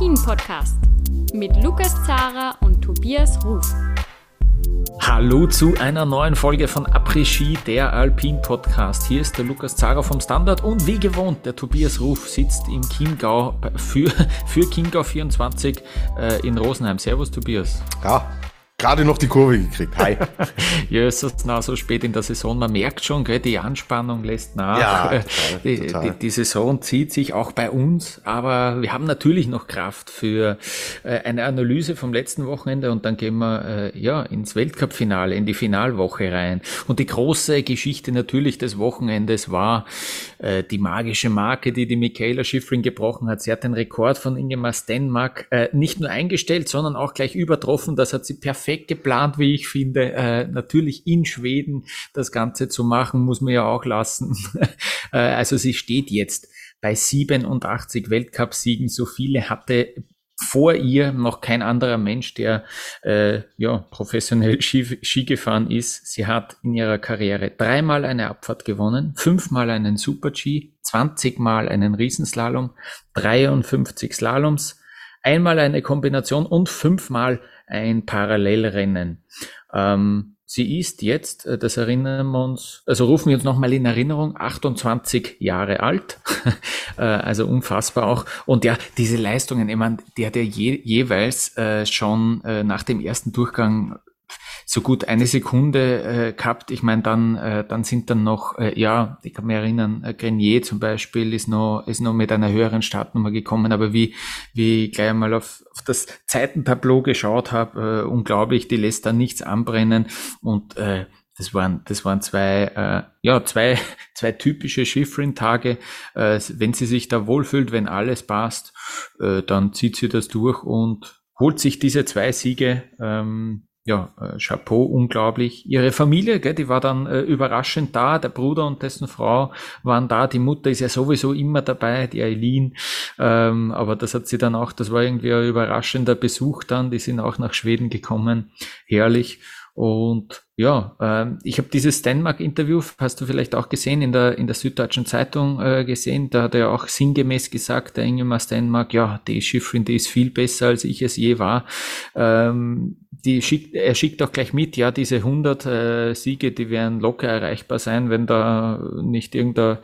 Der Alpin-Podcast mit Lukas Zara und Tobias Ruf. Hallo zu einer neuen Folge von Après-Ski, der Alpin-Podcast. Hier ist der Lukas Zara vom Standard und wie gewohnt, der Tobias Ruf sitzt im Chiemgau für, für Chiemgau 24 äh, in Rosenheim. Servus, Tobias. Ja, gerade noch die Kurve gekriegt. Hi. ja, es ist nach so spät in der Saison. Man merkt schon, gell, die Anspannung lässt nach. Ja, total, die, total. Die, die, Saison zieht sich auch bei uns, aber wir haben natürlich noch Kraft für äh, eine Analyse vom letzten Wochenende und dann gehen wir äh, ja ins Weltcup-Finale, in die Finalwoche rein. Und die große Geschichte natürlich des Wochenendes war äh, die magische Marke, die die Michaela Schifrin gebrochen hat. Sie hat den Rekord von Ingemar Stenmark nicht nur eingestellt, sondern auch gleich übertroffen. Das hat sie perfekt perfekt geplant, wie ich finde. Äh, natürlich in Schweden das Ganze zu machen, muss man ja auch lassen. äh, also sie steht jetzt bei 87 Weltcupsiegen. So viele hatte vor ihr noch kein anderer Mensch, der äh, ja, professionell Ski, Ski gefahren ist. Sie hat in ihrer Karriere dreimal eine Abfahrt gewonnen, fünfmal einen Super-G, 20 Mal einen Riesenslalom, 53 Slaloms, einmal eine Kombination und fünfmal ein Parallelrennen. Ähm, sie ist jetzt, äh, das erinnern wir uns, also rufen wir uns nochmal in Erinnerung, 28 Jahre alt, äh, also unfassbar auch. Und ja, diese Leistungen, ich meine, die hat ja je, jeweils äh, schon äh, nach dem ersten Durchgang so gut eine Sekunde äh, gehabt. Ich meine, dann, äh, dann sind dann noch, äh, ja, ich kann mich erinnern, äh, Grenier zum Beispiel ist noch, ist noch mit einer höheren Startnummer gekommen, aber wie, wie ich gleich mal auf, auf das Zeitentableau geschaut habe, äh, unglaublich, die lässt da nichts anbrennen und äh, das waren, das waren zwei, äh, ja, zwei, zwei typische Schifrin-Tage. Äh, wenn sie sich da wohlfühlt, wenn alles passt, äh, dann zieht sie das durch und holt sich diese zwei Siege. Ähm, ja, äh, Chapeau, unglaublich. Ihre Familie, gell, die war dann äh, überraschend da. Der Bruder und dessen Frau waren da. Die Mutter ist ja sowieso immer dabei, die Eileen. Ähm, aber das hat sie dann auch, das war irgendwie ein überraschender Besuch dann. Die sind auch nach Schweden gekommen. Herrlich. Und ja, äh, ich habe dieses Stenmark-Interview, hast du vielleicht auch gesehen, in der, in der Süddeutschen Zeitung äh, gesehen. Da hat er auch sinngemäß gesagt, der Ingemar Stenmark, ja, die Schiffrin, die ist viel besser, als ich es je war. Ähm, die schickt, er schickt auch gleich mit, ja, diese 100 äh, Siege, die werden locker erreichbar sein, wenn da nicht irgendein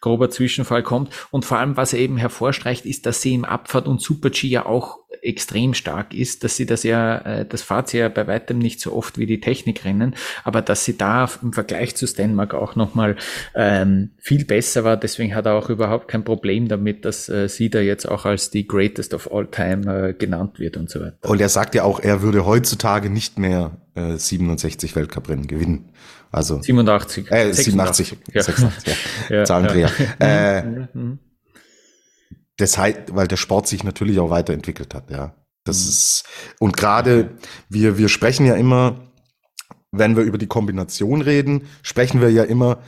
grober Zwischenfall kommt. Und vor allem, was er eben hervorstreicht, ist, dass sie im Abfahrt und Super-G ja auch extrem stark ist, dass sie das ja, äh, das fahrt sie ja bei weitem nicht so oft wie die Technikrennen, aber dass sie da im Vergleich zu Stenmark auch nochmal ähm, viel besser war. Deswegen hat er auch überhaupt kein Problem damit, dass äh, sie da jetzt auch als die Greatest of All Time äh, genannt wird und so weiter. Und er sagt ja auch, er würde heutzutage nicht mehr äh, 67 Weltcuprennen gewinnen. Also 87. Äh, 87. 86, ja. 86, ja. ja Zahlendreher. Ja. Äh, mhm deshalb, weil der Sport sich natürlich auch weiterentwickelt hat, ja. Das mhm. ist, und gerade, wir, wir sprechen ja immer, wenn wir über die Kombination reden, sprechen wir ja immer,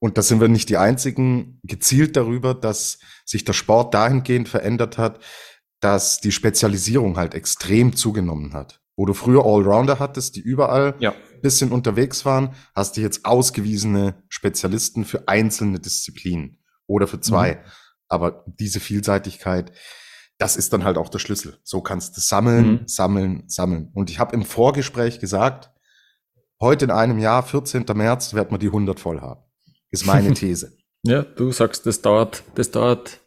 und da sind wir nicht die einzigen, gezielt darüber, dass sich der Sport dahingehend verändert hat, dass die Spezialisierung halt extrem zugenommen hat. Wo du früher Allrounder hattest, die überall ja. bisschen unterwegs waren, hast du jetzt ausgewiesene Spezialisten für einzelne Disziplinen oder für zwei. Mhm. Aber diese Vielseitigkeit, das ist dann halt auch der Schlüssel. So kannst du sammeln, mhm. sammeln, sammeln. Und ich habe im Vorgespräch gesagt, heute in einem Jahr, 14. März, wird man die 100 voll haben. Ist meine These. ja, du sagst, das dauert, das dauert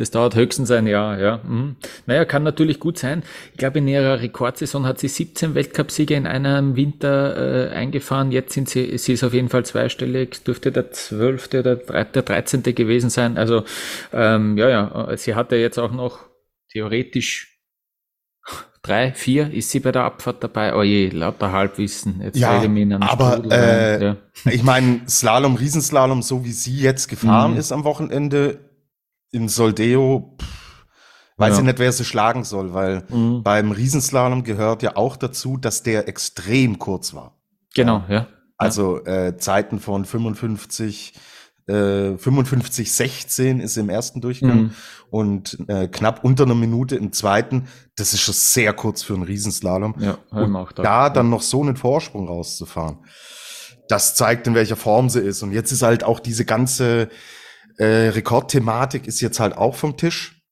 das dauert höchstens ein Jahr, ja. Mhm. Naja, kann natürlich gut sein. Ich glaube, in ihrer Rekordsaison hat sie 17 Weltcupsiege in einem Winter äh, eingefahren. Jetzt sind sie, sie ist auf jeden Fall zweistellig, dürfte der 12. oder der 13. gewesen sein. Also, ähm, ja, ja, sie hatte jetzt auch noch theoretisch drei, vier ist sie bei der Abfahrt dabei. Oh je, lauter Halbwissen. Jetzt ja, aber äh, ja. ich meine, Slalom, Riesenslalom, so wie sie jetzt gefahren mhm. ist am Wochenende, in Soldeo, pff, weiß ja. ich nicht, wer sie schlagen soll, weil mhm. beim Riesenslalom gehört ja auch dazu, dass der extrem kurz war. Genau, ja. Also äh, Zeiten von 55, äh, 55, 16 ist im ersten Durchgang mhm. und äh, knapp unter einer Minute im zweiten. Das ist schon sehr kurz für einen Riesenslalom. Ja, und auch da, da dann noch so einen Vorsprung rauszufahren, das zeigt, in welcher Form sie ist. Und jetzt ist halt auch diese ganze äh, Rekordthematik ist jetzt halt auch vom Tisch.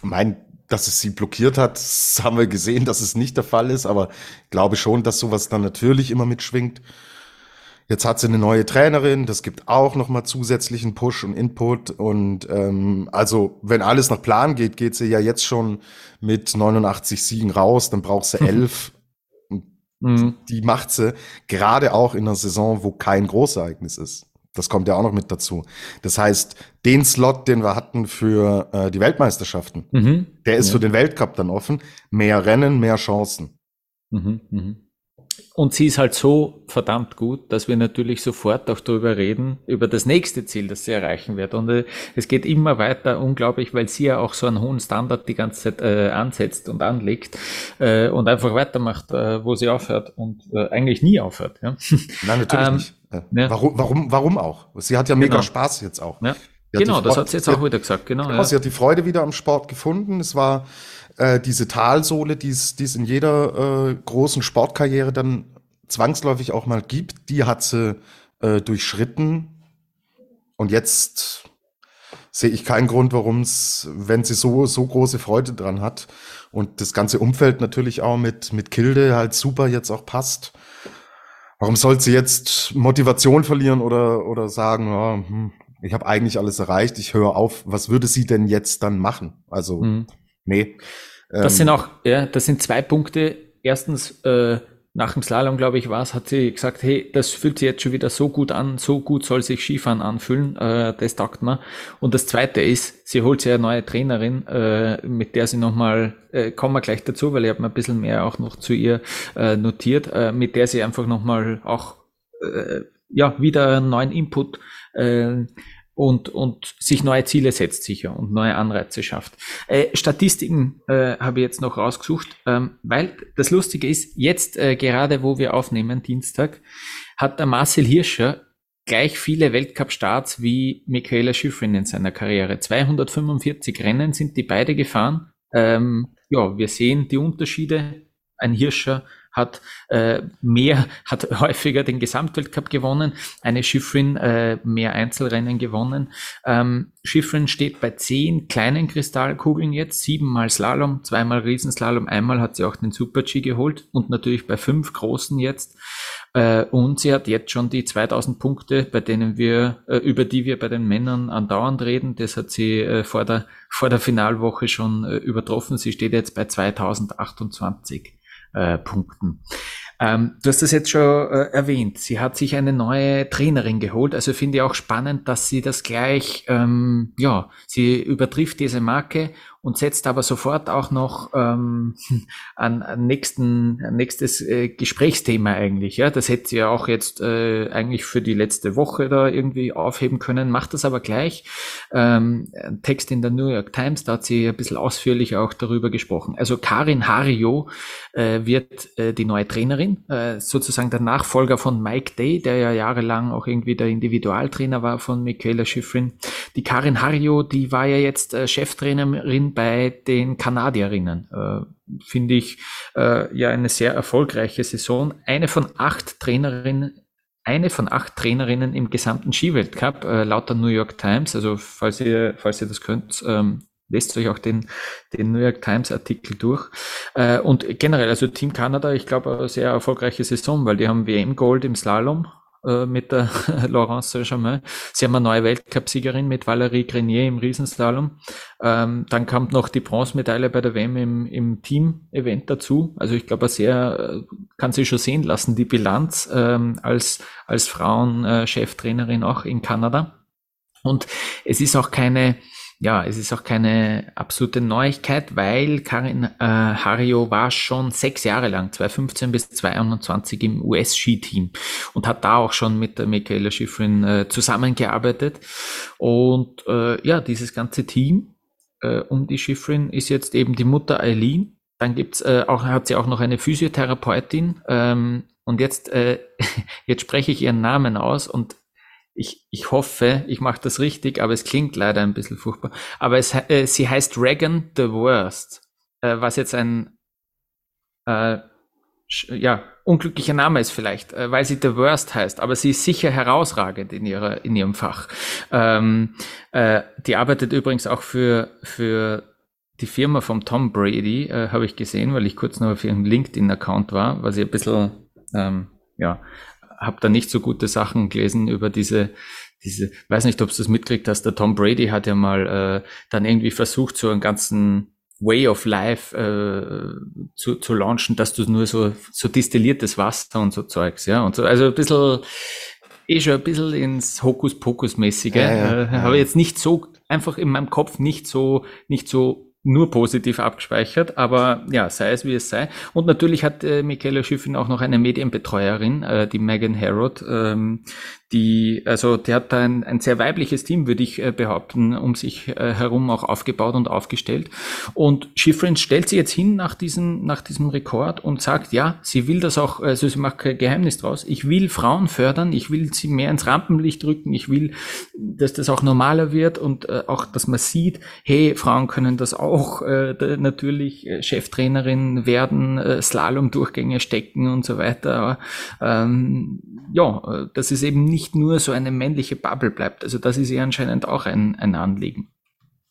mein, dass es sie blockiert hat, haben wir gesehen, dass es nicht der Fall ist, aber ich glaube schon, dass sowas dann natürlich immer mitschwingt. Jetzt hat sie eine neue Trainerin, das gibt auch nochmal zusätzlichen Push und Input. Und ähm, also, wenn alles nach Plan geht, geht sie ja jetzt schon mit 89 Siegen raus, dann braucht sie elf. mhm. Die macht sie gerade auch in einer Saison, wo kein Großereignis ist. Das kommt ja auch noch mit dazu. Das heißt, den Slot, den wir hatten für äh, die Weltmeisterschaften, mhm. der ist ja. für den Weltcup dann offen. Mehr Rennen, mehr Chancen. Mhm. Mhm. Und sie ist halt so verdammt gut, dass wir natürlich sofort auch darüber reden, über das nächste Ziel, das sie erreichen wird. Und äh, es geht immer weiter, unglaublich, weil sie ja auch so einen hohen Standard die ganze Zeit äh, ansetzt und anlegt äh, und einfach weitermacht, äh, wo sie aufhört und äh, eigentlich nie aufhört. Ja? Nein, natürlich ähm, nicht. Ja. Warum, warum, warum auch? Sie hat ja mega genau. Spaß jetzt auch. Ja. Genau, das hat sie jetzt auch wieder gesagt. Genau, genau ja. sie hat die Freude wieder am Sport gefunden. Es war äh, diese Talsohle, die es in jeder äh, großen Sportkarriere dann zwangsläufig auch mal gibt, die hat sie äh, durchschritten. Und jetzt sehe ich keinen Grund, warum es, wenn sie so, so große Freude dran hat und das ganze Umfeld natürlich auch mit, mit Kilde halt super jetzt auch passt. Warum soll sie jetzt Motivation verlieren oder, oder sagen, ja, hm, ich habe eigentlich alles erreicht, ich höre auf, was würde sie denn jetzt dann machen? Also, mhm. nee. Das ähm, sind auch, ja, das sind zwei Punkte. Erstens, äh, nach dem Slalom, glaube ich, war es, hat sie gesagt, hey, das fühlt sich jetzt schon wieder so gut an, so gut soll sich Skifahren anfühlen, äh, das taugt mir. Und das Zweite ist, sie holt sich eine neue Trainerin, äh, mit der sie nochmal, äh, kommen wir gleich dazu, weil ich habe mir ein bisschen mehr auch noch zu ihr äh, notiert, äh, mit der sie einfach nochmal auch, äh, ja, wieder einen neuen Input äh, und, und sich neue Ziele setzt sicher und neue Anreize schafft. Äh, Statistiken äh, habe ich jetzt noch rausgesucht, ähm, weil das Lustige ist, jetzt äh, gerade wo wir aufnehmen, Dienstag, hat der Marcel Hirscher gleich viele Weltcup-Starts wie Michaela Schifrin in seiner Karriere. 245 Rennen sind die beide gefahren. Ähm, ja, wir sehen die Unterschiede. Ein Hirscher hat äh, mehr, hat häufiger den Gesamtweltcup gewonnen, eine Schiffrin äh, mehr Einzelrennen gewonnen. Ähm, Schiffrin steht bei zehn kleinen Kristallkugeln jetzt, siebenmal Slalom, zweimal Riesenslalom, einmal hat sie auch den Super-G geholt und natürlich bei fünf großen jetzt. Äh, und sie hat jetzt schon die 2000 Punkte, bei denen wir, äh, über die wir bei den Männern andauernd reden. Das hat sie äh, vor der, vor der Finalwoche schon äh, übertroffen. Sie steht jetzt bei 2028 äh, Punkten. Ähm, du hast das jetzt schon äh, erwähnt. Sie hat sich eine neue Trainerin geholt. Also finde ich auch spannend, dass sie das gleich, ähm, ja, sie übertrifft diese Marke und setzt aber sofort auch noch ähm, an, an nächsten, an nächstes äh, Gesprächsthema eigentlich. Ja, das hätte sie ja auch jetzt äh, eigentlich für die letzte Woche da irgendwie aufheben können, macht das aber gleich. Ähm, ein Text in der New York Times, da hat sie ein bisschen ausführlicher auch darüber gesprochen. Also Karin Hario äh, wird äh, die neue Trainerin, äh, sozusagen der Nachfolger von Mike Day, der ja jahrelang auch irgendwie der Individualtrainer war von Michaela Schifrin. Die Karin Hario, die war ja jetzt äh, Cheftrainerin bei den Kanadierinnen. Äh, Finde ich äh, ja eine sehr erfolgreiche Saison. Eine von acht Trainerinnen eine von acht Trainerinnen im gesamten Skiweltcup, äh, laut der New York Times. Also falls ihr, falls ihr das könnt, ähm, lest euch auch den, den New York Times Artikel durch. Äh, und generell, also Team Kanada, ich glaube, eine sehr erfolgreiche Saison, weil die haben WM Gold im Slalom äh, mit der Laurence Saint-Germain. Sie haben eine neue Weltcupsiegerin mit Valérie Grenier im Riesenslalom. Ähm, dann kam noch die Bronzemedaille bei der WM im, im Team-Event dazu. Also ich glaube, sehr äh, kann sich schon sehen lassen, die Bilanz ähm, als, als Frauen-Cheftrainerin auch in Kanada. Und es ist auch keine, ja, es ist auch keine absolute Neuigkeit, weil Karin äh, Hario war schon sechs Jahre lang, 2015 bis 2021 im US-Ski-Team und hat da auch schon mit der Michaela Schifrin äh, zusammengearbeitet. Und äh, ja, dieses ganze Team äh, um die Schifrin ist jetzt eben die Mutter Eileen. Dann gibt's äh, auch, hat sie auch noch eine Physiotherapeutin. Ähm, und jetzt, äh, jetzt spreche ich ihren Namen aus und ich, ich hoffe, ich mache das richtig, aber es klingt leider ein bisschen furchtbar. Aber es, äh, sie heißt Regan the Worst, äh, was jetzt ein äh, ja, unglücklicher Name ist vielleicht, äh, weil sie The Worst heißt, aber sie ist sicher herausragend in, ihrer, in ihrem Fach. Ähm, äh, die arbeitet übrigens auch für, für die Firma vom Tom Brady äh, habe ich gesehen, weil ich kurz noch auf ihrem LinkedIn-Account war, was ich ein bisschen, ähm, ja, habe da nicht so gute Sachen gelesen über diese, diese, weiß nicht, ob du das mitkriegt hast, der Tom Brady hat ja mal äh, dann irgendwie versucht, so einen ganzen Way of Life äh, zu, zu launchen, dass du nur so, so distilliertes Wasser und so Zeugs, ja, und so, also ein bisschen, eh schon ein bisschen ins Hokuspokus-mäßige, ja, ja, äh, ja. habe jetzt nicht so, einfach in meinem Kopf nicht so, nicht so nur positiv abgespeichert, aber ja, sei es wie es sei. Und natürlich hat äh, Michaela Schiffin auch noch eine Medienbetreuerin, äh, die Megan Harrod, ähm, die, also der hat da ein, ein sehr weibliches Team, würde ich äh, behaupten, um sich äh, herum auch aufgebaut und aufgestellt. Und Schifrin stellt sie jetzt hin nach diesem, nach diesem Rekord und sagt, ja, sie will das auch, also sie macht kein Geheimnis draus, ich will Frauen fördern, ich will sie mehr ins Rampenlicht rücken, ich will, dass das auch normaler wird und äh, auch, dass man sieht, hey, Frauen können das auch äh, natürlich Cheftrainerin werden, Slalom-Durchgänge stecken und so weiter. Ähm, ja, das ist eben nicht nicht nur so eine männliche Bubble bleibt. Also das ist ihr anscheinend auch ein, ein Anliegen.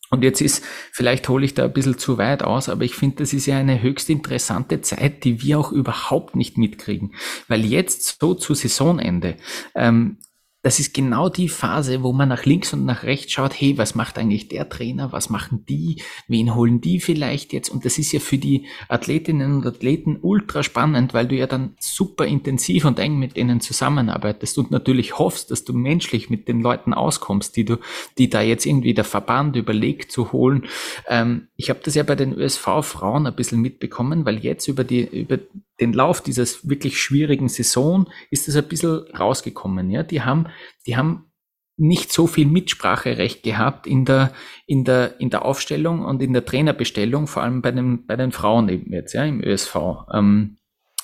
Und jetzt ist, vielleicht hole ich da ein bisschen zu weit aus, aber ich finde, das ist ja eine höchst interessante Zeit, die wir auch überhaupt nicht mitkriegen. Weil jetzt so zu Saisonende ähm, das ist genau die Phase, wo man nach links und nach rechts schaut, hey, was macht eigentlich der Trainer, was machen die, wen holen die vielleicht jetzt? Und das ist ja für die Athletinnen und Athleten ultra spannend, weil du ja dann super intensiv und eng mit denen zusammenarbeitest und natürlich hoffst, dass du menschlich mit den Leuten auskommst, die du, die da jetzt irgendwie der Verband überlegt zu holen. Ähm, ich habe das ja bei den ÖSV-Frauen ein bisschen mitbekommen, weil jetzt über die, über den Lauf dieser wirklich schwierigen Saison ist es ein bisschen rausgekommen. Ja, die haben, die haben nicht so viel Mitspracherecht gehabt in der, in der, in der Aufstellung und in der Trainerbestellung, vor allem bei den, bei den Frauen eben jetzt, ja, im ÖSV. Ähm,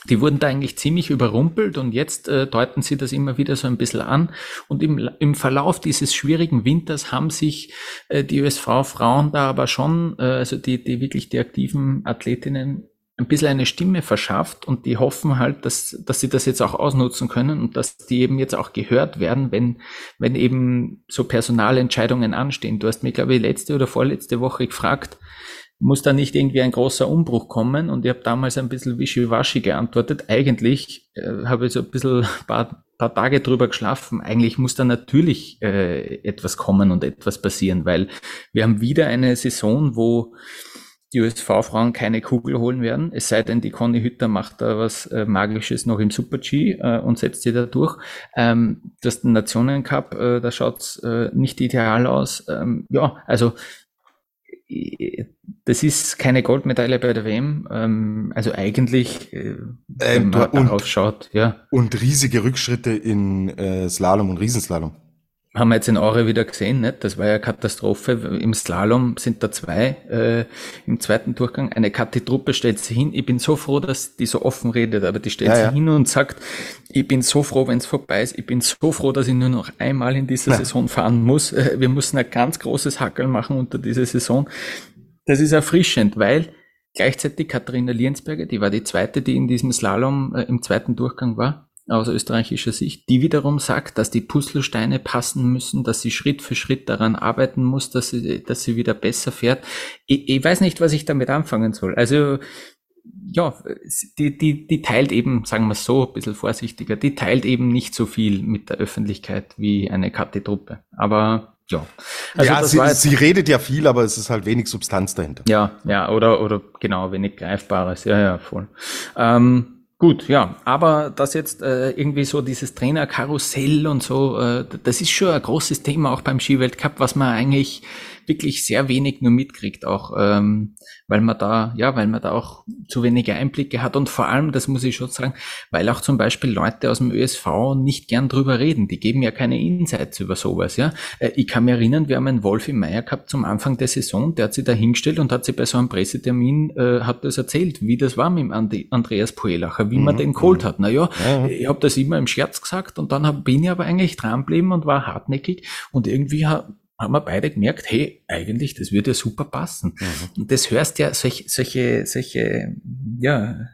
die wurden da eigentlich ziemlich überrumpelt und jetzt äh, deuten sie das immer wieder so ein bisschen an. Und im, im Verlauf dieses schwierigen Winters haben sich äh, die ÖSV-Frauen da aber schon, äh, also die, die wirklich die aktiven Athletinnen ein bisschen eine Stimme verschafft und die hoffen halt, dass, dass sie das jetzt auch ausnutzen können und dass die eben jetzt auch gehört werden, wenn, wenn eben so Personalentscheidungen anstehen. Du hast mir, glaube ich, letzte oder vorletzte Woche gefragt, muss da nicht irgendwie ein großer Umbruch kommen? Und ich habe damals ein bisschen wischiwaschi geantwortet. Eigentlich äh, habe ich so ein bisschen paar, paar Tage drüber geschlafen. Eigentlich muss da natürlich äh, etwas kommen und etwas passieren, weil wir haben wieder eine Saison, wo die USV-Frauen keine Kugel holen werden, es sei denn, die Conny Hütter macht da was äh, Magisches noch im Super-G äh, und setzt sie da durch. Ähm, das Nationen-Cup, äh, da schaut's äh, nicht ideal aus. Ähm, ja, also das ist keine Goldmedaille bei der WM. Ähm, also eigentlich, äh, wenn ähm, man darauf schaut, ja. Und riesige Rückschritte in äh, Slalom und Riesenslalom haben wir jetzt in Aure wieder gesehen, nicht? das war ja Katastrophe. Im Slalom sind da zwei äh, im zweiten Durchgang. Eine Kathi-Truppe stellt sich hin. Ich bin so froh, dass die so offen redet, aber die stellt ja, sich ja. hin und sagt, ich bin so froh, wenn es vorbei ist. Ich bin so froh, dass ich nur noch einmal in dieser ja. Saison fahren muss. Äh, wir müssen ein ganz großes Hackel machen unter dieser Saison. Das ist erfrischend, weil gleichzeitig Katharina Liensberger, die war die zweite, die in diesem Slalom äh, im zweiten Durchgang war, aus österreichischer Sicht, die wiederum sagt, dass die Puzzlesteine passen müssen, dass sie Schritt für Schritt daran arbeiten muss, dass sie, dass sie wieder besser fährt. Ich, ich weiß nicht, was ich damit anfangen soll. Also ja, die, die, die teilt eben, sagen wir es so, ein bisschen vorsichtiger, die teilt eben nicht so viel mit der Öffentlichkeit wie eine Kathi-Truppe. Aber ja. Also ja, sie, sie, redet ja viel, aber es ist halt wenig Substanz dahinter. Ja, ja, oder, oder genau, wenig Greifbares. Ja, ja, voll. Ähm, Gut, ja, aber das jetzt äh, irgendwie so dieses Trainerkarussell und so, äh, das ist schon ein großes Thema auch beim Skiweltcup, was man eigentlich wirklich sehr wenig nur mitkriegt, auch ähm, weil man da, ja, weil man da auch zu wenige Einblicke hat und vor allem, das muss ich schon sagen, weil auch zum Beispiel Leute aus dem ÖSV nicht gern drüber reden. Die geben ja keine Insights über sowas, ja. Äh, ich kann mich erinnern, wir haben einen Wolf im Meier gehabt zum Anfang der Saison, der hat sich da hingestellt und hat sich bei so einem Pressetermin, äh, hat das erzählt, wie das war mit dem Andreas Poelacher, wie mhm. man den geholt mhm. hat. Naja, ja, ja. ich habe das immer im Scherz gesagt und dann hab, bin ich aber eigentlich dranbleiben und war hartnäckig und irgendwie haben wir beide gemerkt, hey, eigentlich, das würde ja super passen. Mhm. Und das hörst ja, solche, solche, solche, ja,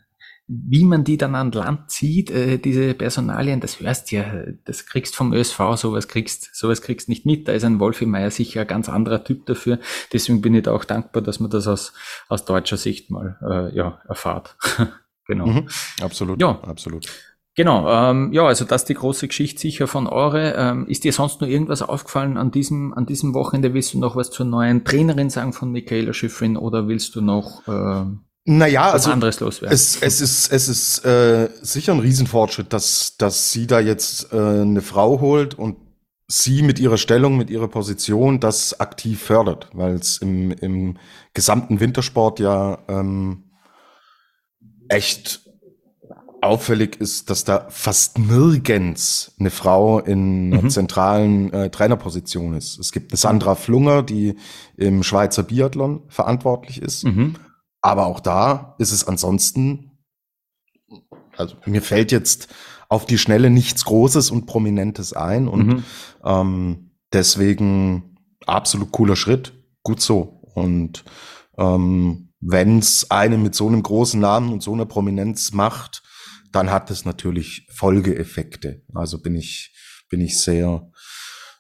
wie man die dann an Land zieht, äh, diese Personalien, das hörst ja, das kriegst vom ÖSV, sowas kriegst, sowas kriegst nicht mit. Da ist ein Wolfi Meier sicher ein ganz anderer Typ dafür. Deswegen bin ich da auch dankbar, dass man das aus, aus deutscher Sicht mal äh, ja, erfahrt. genau. Mhm, absolut. Ja, absolut. Genau, ähm, ja, also das ist die große Geschichte sicher von Eure. Ähm, ist dir sonst noch irgendwas aufgefallen an diesem, an diesem Wochenende? Willst du noch was zur neuen Trainerin sagen von Michaela Schiffrin oder willst du noch äh, naja, was also anderes loswerden? Es, es ist, es ist äh, sicher ein Riesenfortschritt, dass, dass sie da jetzt äh, eine Frau holt und sie mit ihrer Stellung, mit ihrer Position das aktiv fördert, weil es im, im gesamten Wintersport ja ähm, echt auffällig ist, dass da fast nirgends eine Frau in einer mhm. zentralen äh, Trainerposition ist. Es gibt eine Sandra Flunger, die im Schweizer Biathlon verantwortlich ist. Mhm. Aber auch da ist es ansonsten, also mir fällt jetzt auf die Schnelle nichts Großes und Prominentes ein und mhm. ähm, deswegen absolut cooler Schritt. Gut so. Und ähm, wenn es eine mit so einem großen Namen und so einer Prominenz macht, dann hat es natürlich Folgeeffekte. Also bin ich, bin ich sehr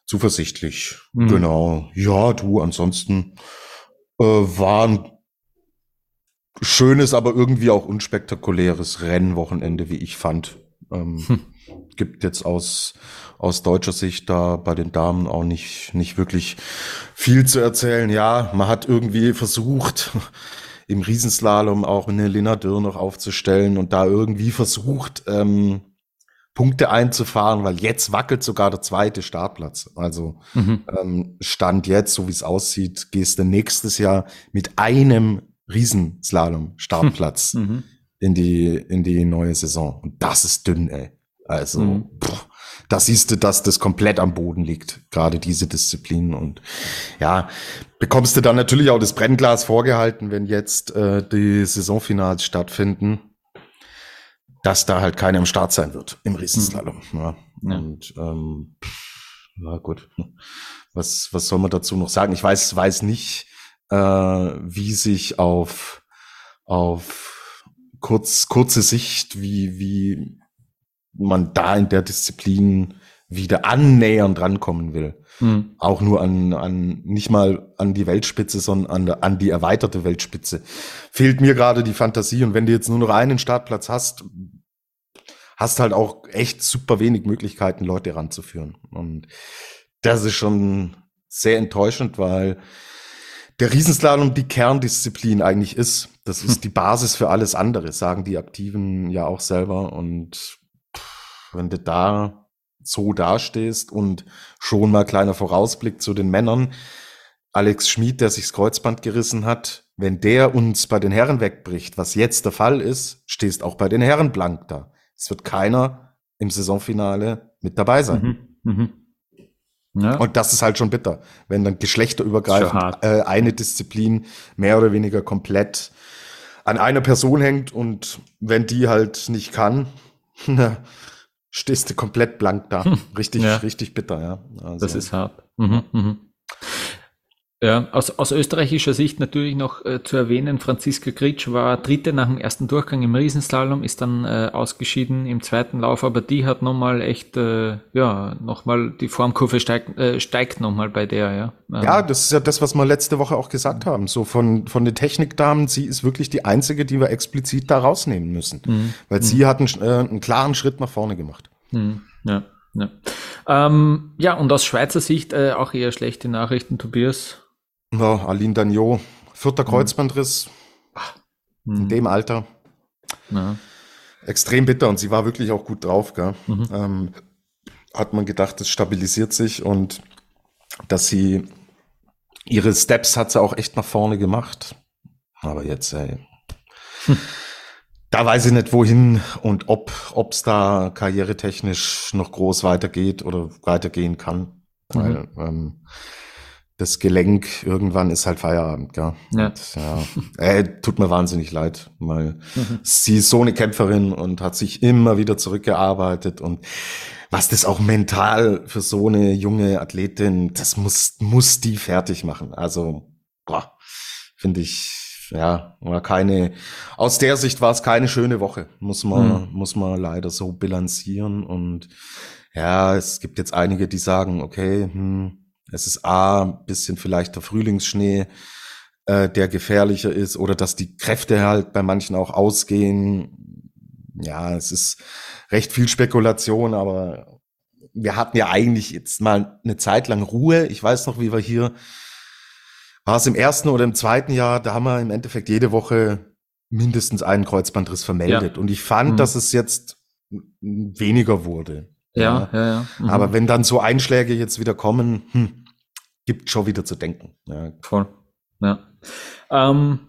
zuversichtlich. Mhm. Genau. Ja, du, ansonsten äh, war ein schönes, aber irgendwie auch unspektakuläres Rennwochenende, wie ich fand. Ähm, hm. Gibt jetzt aus, aus deutscher Sicht da bei den Damen auch nicht, nicht wirklich viel zu erzählen. Ja, man hat irgendwie versucht, im Riesenslalom auch eine Lina Dürr noch aufzustellen und da irgendwie versucht, ähm, Punkte einzufahren, weil jetzt wackelt sogar der zweite Startplatz. Also mhm. ähm, Stand jetzt, so wie es aussieht, gehst du nächstes Jahr mit einem Riesenslalom-Startplatz mhm. in die in die neue Saison. Und das ist dünn, ey. Also mhm. pff, da siehst du, dass das komplett am Boden liegt, gerade diese Disziplin. Und ja, bekommst du dann natürlich auch das Brennglas vorgehalten, wenn jetzt äh, die Saisonfinals stattfinden, dass da halt keiner im Start sein wird im Riesenslalom. Mhm. Ja. Ja. Und ähm, ja gut, was, was soll man dazu noch sagen? Ich weiß, weiß nicht, äh, wie sich auf, auf kurz, kurze Sicht, wie, wie man da in der Disziplin wieder annähernd rankommen will. Mhm. Auch nur an, an, nicht mal an die Weltspitze, sondern an, an die erweiterte Weltspitze. Fehlt mir gerade die Fantasie. Und wenn du jetzt nur noch einen Startplatz hast, hast halt auch echt super wenig Möglichkeiten, Leute ranzuführen. Und das ist schon sehr enttäuschend, weil der Riesenslalom die Kerndisziplin eigentlich ist. Das ist hm. die Basis für alles andere, sagen die Aktiven ja auch selber. Und wenn du da so dastehst und schon mal kleiner Vorausblick zu den Männern, Alex Schmid, der sich das Kreuzband gerissen hat, wenn der uns bei den Herren wegbricht, was jetzt der Fall ist, stehst auch bei den Herren blank da. Es wird keiner im Saisonfinale mit dabei sein. Mhm, mh. Ja. Und das ist halt schon bitter, wenn dann geschlechterübergreifend äh, eine Disziplin mehr oder weniger komplett an einer Person hängt und wenn die halt nicht kann, stehst du komplett blank da. Hm. Richtig, ja. richtig bitter, ja. Also. Das ist hart. Mhm, mhm. Ja, aus, aus österreichischer Sicht natürlich noch äh, zu erwähnen, Franziska Gritsch war Dritte nach dem ersten Durchgang im Riesenslalom, ist dann äh, ausgeschieden im zweiten Lauf, aber die hat nochmal echt, äh, ja, nochmal, die Formkurve steigt, äh, steigt nochmal bei der, ja. Ähm. Ja, das ist ja das, was wir letzte Woche auch gesagt haben. So von, von den Technikdamen, sie ist wirklich die einzige, die wir explizit da rausnehmen müssen. Mhm. Weil mhm. sie hat einen, äh, einen klaren Schritt nach vorne gemacht. Mhm. Ja, ja. Ähm, ja, und aus Schweizer Sicht äh, auch eher schlechte Nachrichten, Tobias. Ja, Aline Dagnot, vierter mhm. Kreuzbandriss mhm. in dem Alter. Ja. Extrem bitter und sie war wirklich auch gut drauf. Gell? Mhm. Ähm, hat man gedacht, es stabilisiert sich und dass sie ihre Steps hat sie auch echt nach vorne gemacht. Aber jetzt, ey, hm. da weiß ich nicht wohin und ob es da karrieretechnisch noch groß weitergeht oder weitergehen kann. Mhm. Weil ähm, das Gelenk irgendwann ist halt Feierabend, gell? Ja. Und, ja. Äh, tut mir wahnsinnig leid, weil mhm. sie ist so eine Kämpferin und hat sich immer wieder zurückgearbeitet und was das auch mental für so eine junge Athletin, das muss, muss die fertig machen. Also, boah, finde ich, ja, war keine, aus der Sicht war es keine schöne Woche, muss man, mhm. muss man leider so bilanzieren. Und ja, es gibt jetzt einige, die sagen, okay, hm, es ist A, ein bisschen vielleicht der Frühlingsschnee, äh, der gefährlicher ist, oder dass die Kräfte halt bei manchen auch ausgehen. Ja, es ist recht viel Spekulation, aber wir hatten ja eigentlich jetzt mal eine Zeit lang Ruhe. Ich weiß noch, wie wir hier war es im ersten oder im zweiten Jahr, da haben wir im Endeffekt jede Woche mindestens einen Kreuzbandriss vermeldet. Ja. Und ich fand, mhm. dass es jetzt weniger wurde. Ja, ja, ja. ja. Mhm. Aber wenn dann so Einschläge jetzt wieder kommen, hm, gibt schon wieder zu denken. Ja. Voll. Ja. Ähm,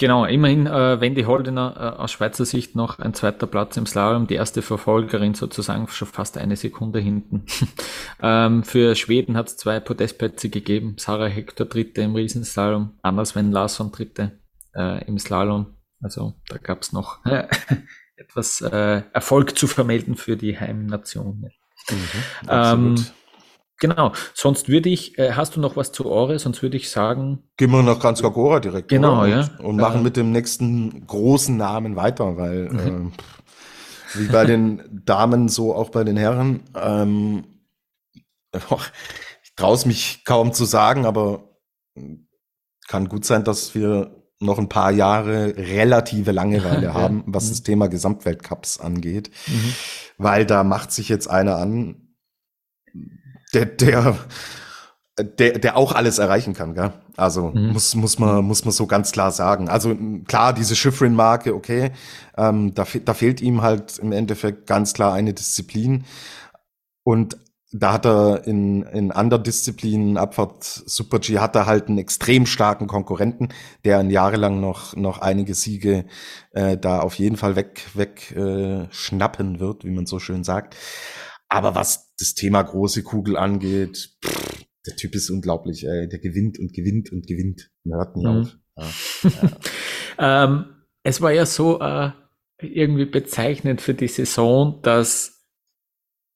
Genau, immerhin äh, Wendy Holdener äh, aus Schweizer Sicht noch ein zweiter Platz im Slalom, die erste Verfolgerin sozusagen schon fast eine Sekunde hinten. ähm, für Schweden hat es zwei Podestplätze gegeben, Sarah Hector dritte im Riesenslalom, Anders Sven Larsson dritte äh, im Slalom. Also da gab es noch etwas äh, Erfolg zu vermelden für die Heimnation. Mhm, ähm, Genau, sonst würde ich, äh, hast du noch was zu Ore, sonst würde ich sagen. Gehen wir nach Kranzkagora direkt. Genau, oder? ja. Und machen äh, mit dem nächsten großen Namen weiter, weil mhm. äh, wie bei den Damen, so auch bei den Herren. Ähm, ich traue es mich kaum zu sagen, aber kann gut sein, dass wir noch ein paar Jahre relative Langeweile haben, was das Thema Gesamtweltcups angeht. Mhm. Weil da macht sich jetzt einer an, der, der, der, der auch alles erreichen kann, gell? Also mhm. muss, muss, man, muss man so ganz klar sagen. Also klar, diese Schifrin-Marke, okay, ähm, da, da fehlt ihm halt im Endeffekt ganz klar eine Disziplin. Und da hat er in, in anderen Disziplinen, Abfahrt Super G, hat er halt einen extrem starken Konkurrenten, der ein jahrelang noch, noch einige Siege äh, da auf jeden Fall weg, weg äh, schnappen wird, wie man so schön sagt. Aber was das Thema große Kugel angeht, pff, der Typ ist unglaublich. Ey. Der gewinnt und gewinnt und gewinnt. Man hört nicht mhm. auf. Ja, ja. ähm, es war ja so äh, irgendwie bezeichnend für die Saison, dass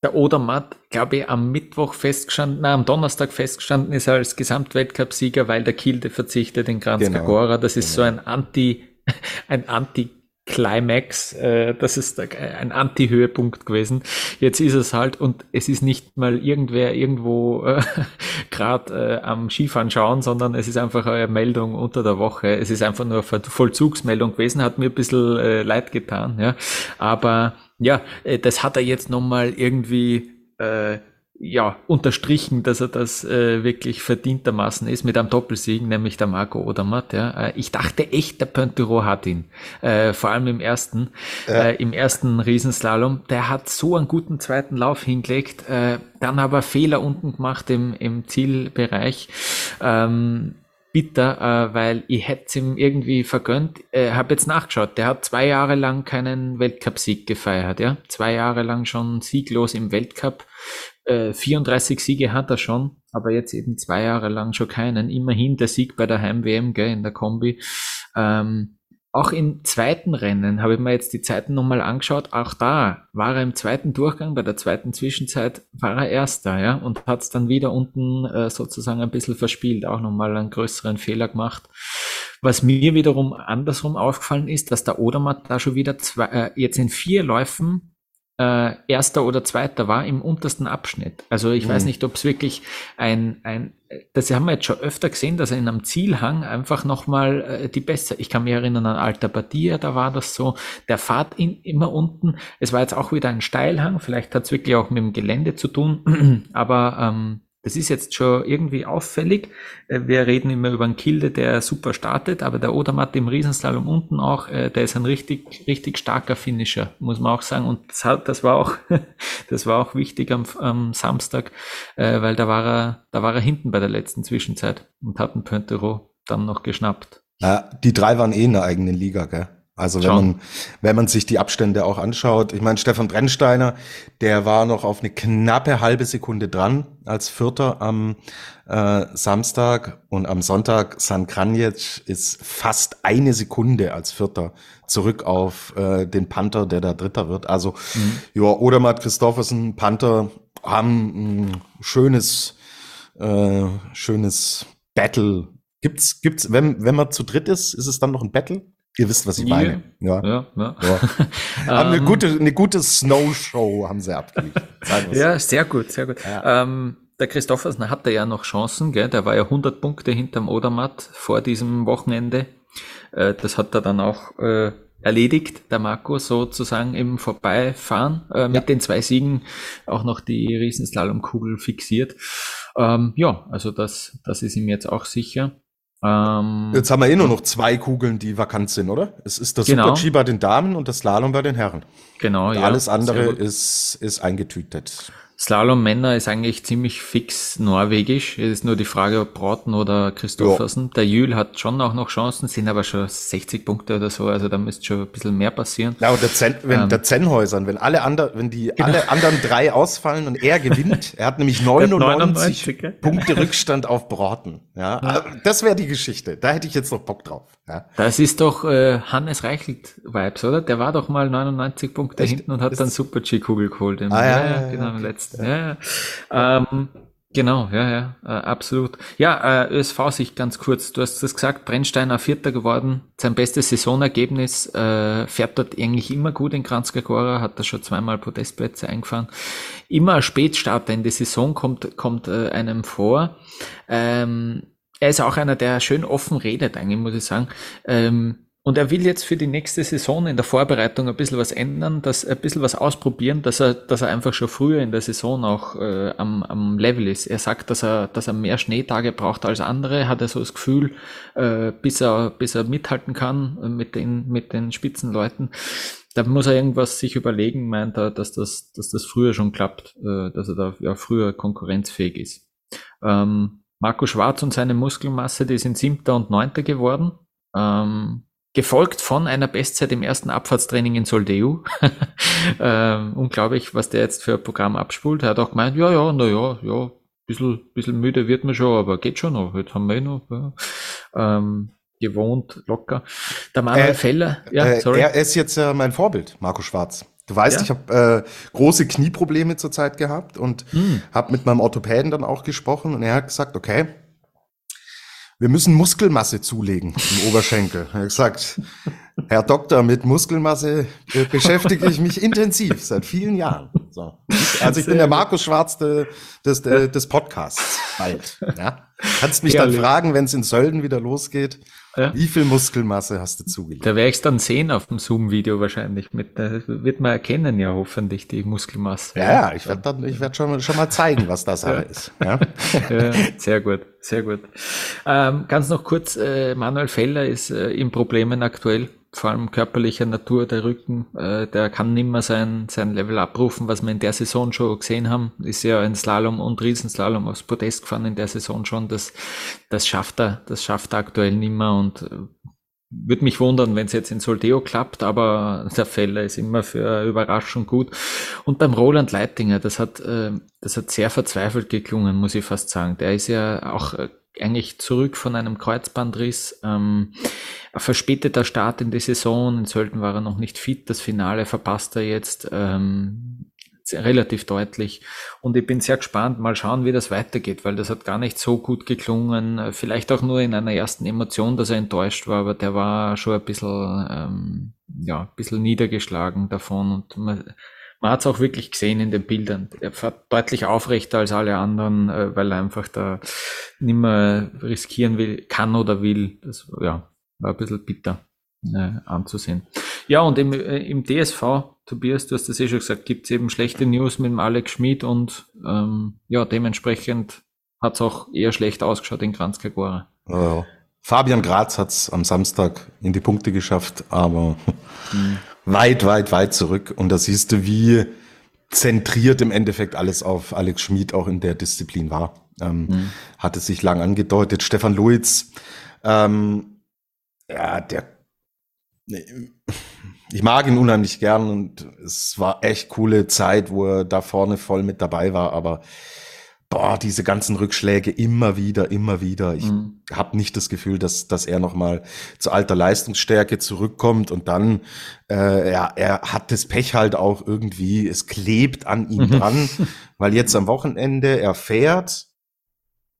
der Odermatt, glaube ich, am Mittwoch festgestanden, nein, am Donnerstag festgestanden ist als Gesamtweltcup-Sieger, weil der Kilde verzichtet in Kranz Genau, das ist genau. so ein Anti, ein Anti Climax, äh, das ist ein Anti-Höhepunkt gewesen. Jetzt ist es halt und es ist nicht mal irgendwer irgendwo äh, gerade äh, am Skifahren schauen, sondern es ist einfach eine Meldung unter der Woche. Es ist einfach nur eine Vollzugsmeldung gewesen, hat mir ein bisschen äh, leid getan, ja. Aber ja, äh, das hat er jetzt nochmal irgendwie äh, ja, unterstrichen, dass er das äh, wirklich verdientermaßen ist mit einem Doppelsieg, nämlich der Marco Odermatt. Ja. Äh, ich dachte echt, der Pontero hat ihn, äh, vor allem im ersten, ja. äh, im ersten Riesenslalom. Der hat so einen guten zweiten Lauf hingelegt, äh, dann aber Fehler unten gemacht im, im Zielbereich. Ähm, bitter, äh, weil ich hätte es ihm irgendwie vergönnt. Äh, habe jetzt nachgeschaut, der hat zwei Jahre lang keinen Weltcupsieg gefeiert, ja. Zwei Jahre lang schon sieglos im Weltcup. Äh, 34 Siege hat er schon, aber jetzt eben zwei Jahre lang schon keinen. Immerhin der Sieg bei der Heim-WM, gell, in der Kombi. Ähm, auch im zweiten Rennen habe ich mir jetzt die Zeiten nochmal angeschaut. Auch da war er im zweiten Durchgang, bei der zweiten Zwischenzeit war er Erster, ja, und hat es dann wieder unten äh, sozusagen ein bisschen verspielt, auch nochmal einen größeren Fehler gemacht. Was mir wiederum andersrum aufgefallen ist, dass der Odermatt da schon wieder zwei, äh, jetzt in vier Läufen äh, erster oder zweiter war im untersten Abschnitt. Also ich mhm. weiß nicht, ob es wirklich ein, ein, das haben wir jetzt schon öfter gesehen, dass er in einem Zielhang einfach nochmal äh, die beste, ich kann mich erinnern an Alta Badia, da war das so, der Fahrt in, immer unten, es war jetzt auch wieder ein Steilhang, vielleicht hat es wirklich auch mit dem Gelände zu tun, aber ähm, das ist jetzt schon irgendwie auffällig. Äh, wir reden immer über einen Kilde, der super startet, aber der Odermatt im Riesenslalom unten auch, äh, der ist ein richtig, richtig starker Finisher, muss man auch sagen. Und das, hat, das war auch, das war auch wichtig am, am Samstag, äh, weil da war er, da war er hinten bei der letzten Zwischenzeit und hat einen Pointero dann noch geschnappt. Ja, die drei waren eh in der eigenen Liga, gell? Also wenn man, wenn man sich die Abstände auch anschaut, ich meine, Stefan Brennsteiner, der war noch auf eine knappe halbe Sekunde dran als Vierter am äh, Samstag und am Sonntag San Kranjec ist fast eine Sekunde als Vierter zurück auf äh, den Panther, der da Dritter wird. Also mhm. ja, Odermatt Christoffersen, Panther haben ein schönes, äh, schönes Battle Gibt's, gibt's, wenn, wenn man zu dritt ist, ist es dann noch ein Battle? Ihr wisst, was ich meine. Ja. Ja, ja. ja. haben eine Ähm, gute, eine gute Snow-Show haben sie wir's. Ja, sehr gut, sehr gut. Ja. Ähm, der Christoffersen hatte ja noch Chancen, gell? der war ja 100 Punkte hinterm Odermatt vor diesem Wochenende. Äh, das hat er dann auch äh, erledigt, der Marco sozusagen im Vorbeifahren äh, mit Ja. den zwei Siegen auch noch die Riesenslalomkugel fixiert. Ähm, ja, also das, das ist ihm jetzt auch sicher. Ähm, Jetzt haben wir eh nur noch zwei Kugeln, die vakant sind, oder? Es ist das Genau. Super-G bei den Damen und das Slalom bei den Herren. genau, Und ja. alles andere ist, ist eingetütet. Slalom Männer ist eigentlich ziemlich fix norwegisch. Es ist nur die Frage, ob Brauten oder Christoffersen. Der Jül hat schon auch noch Chancen, sind aber schon 60 Punkte oder so, also da müsste schon ein bisschen mehr passieren. Ja, und der, Zen, wenn Ähm. der Zenhäusern, wenn alle anderen, wenn die alle anderen drei ausfallen und er gewinnt, er hat nämlich hat 99, 99, gell? Punkte Rückstand auf Braten. Ja, also das wäre die Geschichte. Da hätte ich jetzt noch Bock drauf. Ja. Das ist doch äh, Hannes Reichelt-Vibes, oder? Der war doch mal 99 Punkte Echt? hinten und hat Ist dann Super-G-Kugel geholt. Im, Ah, ja, ja, ja, genau, okay. im letzten. Ja, ja. Ähm, genau, ja, ja, äh, absolut. Ja, äh, ÖSV sich ganz kurz, du hast das gesagt, Brennsteiner Vierter geworden, sein bestes Saisonergebnis, äh, fährt dort eigentlich immer gut in Kranzkagora, hat da schon zweimal Podestplätze eingefahren. Immer ein Spätstarter in die Saison kommt, kommt äh, einem vor. Ähm, er ist auch einer, der schön offen redet, eigentlich, muss ich sagen. Ähm, und er will jetzt für die nächste Saison in der Vorbereitung ein bisschen was ändern, dass ein bisschen was ausprobieren, dass er, dass er einfach schon früher in der Saison auch äh, am, am Level ist. Er sagt, dass er, dass er mehr Schneetage braucht als andere, hat er so das Gefühl, äh, bis er, bis er mithalten kann äh, mit den, mit den Spitzenleuten. Da muss er irgendwas sich überlegen, meint er, dass das, dass das früher schon klappt, äh, dass er da ja früher konkurrenzfähig ist. Ähm, Marco Schwarz und seine Muskelmasse, die sind siebter und neunter geworden. Ähm, gefolgt von einer Bestzeit im ersten Abfahrtstraining in Soldeu. ähm, unglaublich, was der jetzt für ein Programm abspult. Er hat auch gemeint, ja, ja, na ja, ja, bisschen, bisschen müde wird man schon, aber geht schon noch. Jetzt haben wir eh noch ja. ähm, gewohnt, locker. Der Manuel Äh, Feller, ja, äh, sorry. er ist jetzt äh, mein Vorbild, Marco Schwarz. Du weißt, Ja. ich habe äh, große Knieprobleme zurzeit gehabt und Hm. habe mit meinem Orthopäden dann auch gesprochen und er hat gesagt, okay, wir müssen Muskelmasse zulegen im Oberschenkel. Er hat gesagt, Herr Doktor, mit Muskelmasse äh, beschäftige ich mich intensiv seit vielen Jahren. So. Also ich bin der Markus Schwarz de, des, de, des Podcasts bald. Ja? Kannst mich dann Herrlich. fragen, wenn es in Sölden wieder losgeht, Ja. wie viel Muskelmasse hast du zugelegt? Da werde ich dann sehen auf dem Zoom-Video wahrscheinlich. Mit, da wird man erkennen ja hoffentlich die Muskelmasse. Ja, ja, ich werde dann, ich werde schon, schon mal zeigen, was das Sache ist. Ja. ja, sehr gut, sehr gut. Ähm, ganz noch kurz, äh, Manuel Feller ist äh, in Problemen aktuell, vor allem körperlicher Natur, der Rücken, äh, der kann nimmer sein, sein Level abrufen, was wir in der Saison schon gesehen haben, ist ja ein Slalom und Riesenslalom aufs Podest gefahren in der Saison schon, das, das schafft er, das schafft er aktuell nimmer und äh, würde mich wundern, wenn es jetzt in Soldeo klappt, aber der Feller ist immer für Überraschung gut. Und beim Roland Leitinger, das hat, äh, das hat sehr verzweifelt geklungen, muss ich fast sagen. Der ist ja auch äh, eigentlich zurück von einem Kreuzbandriss. Ähm, verspäteter Start in die Saison. In Sölden war er noch nicht fit. Das Finale verpasst er jetzt. Ähm, relativ deutlich. Und ich bin sehr gespannt, mal schauen, wie das weitergeht, weil das hat gar nicht so gut geklungen. Vielleicht auch nur in einer ersten Emotion, dass er enttäuscht war, aber der war schon ein bisschen, ähm, ja, ein bisschen niedergeschlagen davon und man, man hat es auch wirklich gesehen in den Bildern. Er fährt deutlich aufrechter als alle anderen, äh, weil er einfach da nimmer riskieren will, kann oder will. Das ja, war ein bisschen bitter äh, anzusehen. Ja, und im, äh, im DSV, Tobias, du hast das eh schon gesagt, gibt es eben schlechte News mit dem Alex Schmid und ähm, ja, dementsprechend hat es auch eher schlecht ausgeschaut in Kranzkagora. Äh, Fabian Graz hat's am Samstag in die Punkte geschafft, aber weit, weit, weit zurück. Und da siehst du, wie zentriert im Endeffekt alles auf Alex Schmid auch in der Disziplin war. Ähm, Hatte sich lang angedeutet. Stefan Luiz, ähm, ja, der, nee, ich mag ihn unheimlich gern und es war echt coole Zeit, wo er da vorne voll mit dabei war, aber boah, diese ganzen Rückschläge immer wieder, immer wieder. Ich Mhm. habe nicht das Gefühl, dass, dass er nochmal zu alter Leistungsstärke zurückkommt und dann, äh, ja, er hat das Pech halt auch irgendwie, es klebt an ihm dran, weil jetzt am Wochenende er fährt,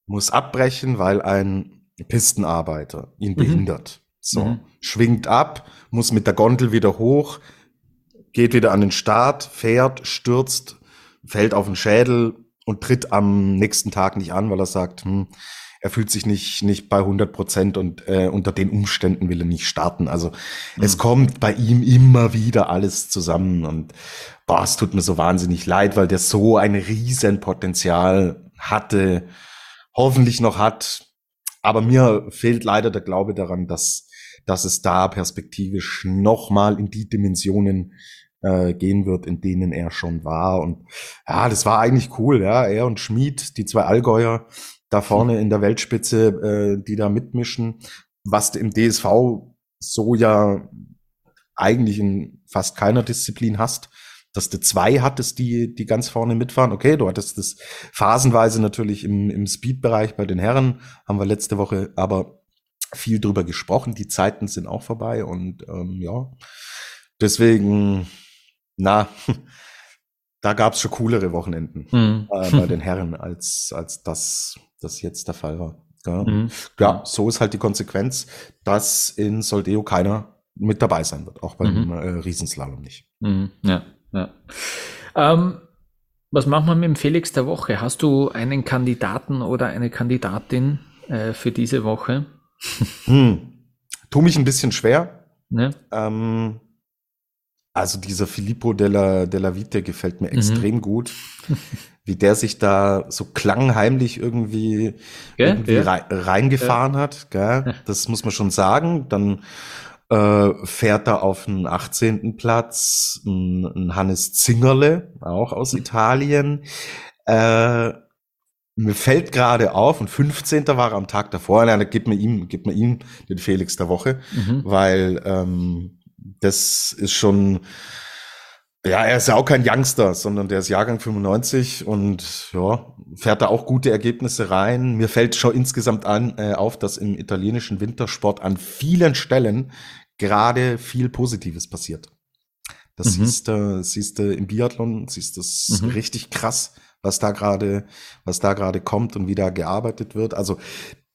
muss abbrechen, weil ein Pistenarbeiter ihn mhm. behindert. So, mhm. schwingt ab, muss mit der Gondel wieder hoch, geht wieder an den Start, fährt, stürzt, fällt auf den Schädel und tritt am nächsten Tag nicht an, weil er sagt, hm, er fühlt sich nicht, nicht bei 100 Prozent und äh, unter den Umständen will er nicht starten. Also mhm. es kommt bei ihm immer wieder alles zusammen und boah, es tut mir so wahnsinnig leid, weil der so ein riesen Potenzial hatte, hoffentlich noch hat. Aber mir fehlt leider der Glaube daran, dass, dass es da perspektivisch nochmal in die Dimensionen äh, gehen wird, in denen er schon war. Und ja, das war eigentlich cool, ja. Er und Schmid, die zwei Allgäuer da vorne in der Weltspitze, äh, die da mitmischen, was im DSV so ja eigentlich in fast keiner Disziplin hast dass du zwei hattest, die, die ganz vorne mitfahren. Okay, du hattest das phasenweise natürlich im, im Speed-Bereich bei den Herren, haben wir letzte Woche aber viel drüber gesprochen. Die Zeiten sind auch vorbei und ähm, ja, deswegen, na, da gab's schon coolere Wochenenden mhm. äh, bei den Herren, als, als das, das jetzt der Fall war. Ja. Mhm. ja, so ist halt die Konsequenz, dass in Soldeo keiner mit dabei sein wird, auch beim mhm. äh, Riesenslalom nicht. Mhm. Ja, ja. Ähm, was machen wir mit dem Felix der Woche? Hast du einen Kandidaten oder eine Kandidatin äh, für diese Woche? Hm. Tu mich ein bisschen schwer. Ne? Ähm, also dieser Filippo della, della Vite gefällt mir mhm. extrem gut. Wie der sich da so klangheimlich irgendwie, irgendwie ja. reingefahren ja. hat. Gell? Das muss man schon sagen. Dann äh, fährt er auf den 18. Platz ein, ein Hannes Zingerle, auch aus Italien. Äh, mir fällt gerade auf, und 15. war er am Tag davor, na, gib mir ihm, gib mir ihm den Felix der Woche, mhm. weil ähm, das ist schon, ja, er ist ja auch kein Youngster, sondern der ist Jahrgang 95 und ja, fährt da auch gute Ergebnisse rein. Mir fällt schon insgesamt an, äh, auf, dass im italienischen Wintersport an vielen Stellen gerade viel Positives passiert. Das mhm. siehst du, siehst du im Biathlon, siehst das mhm. richtig krass, was da gerade, was da gerade kommt und wie da gearbeitet wird. Also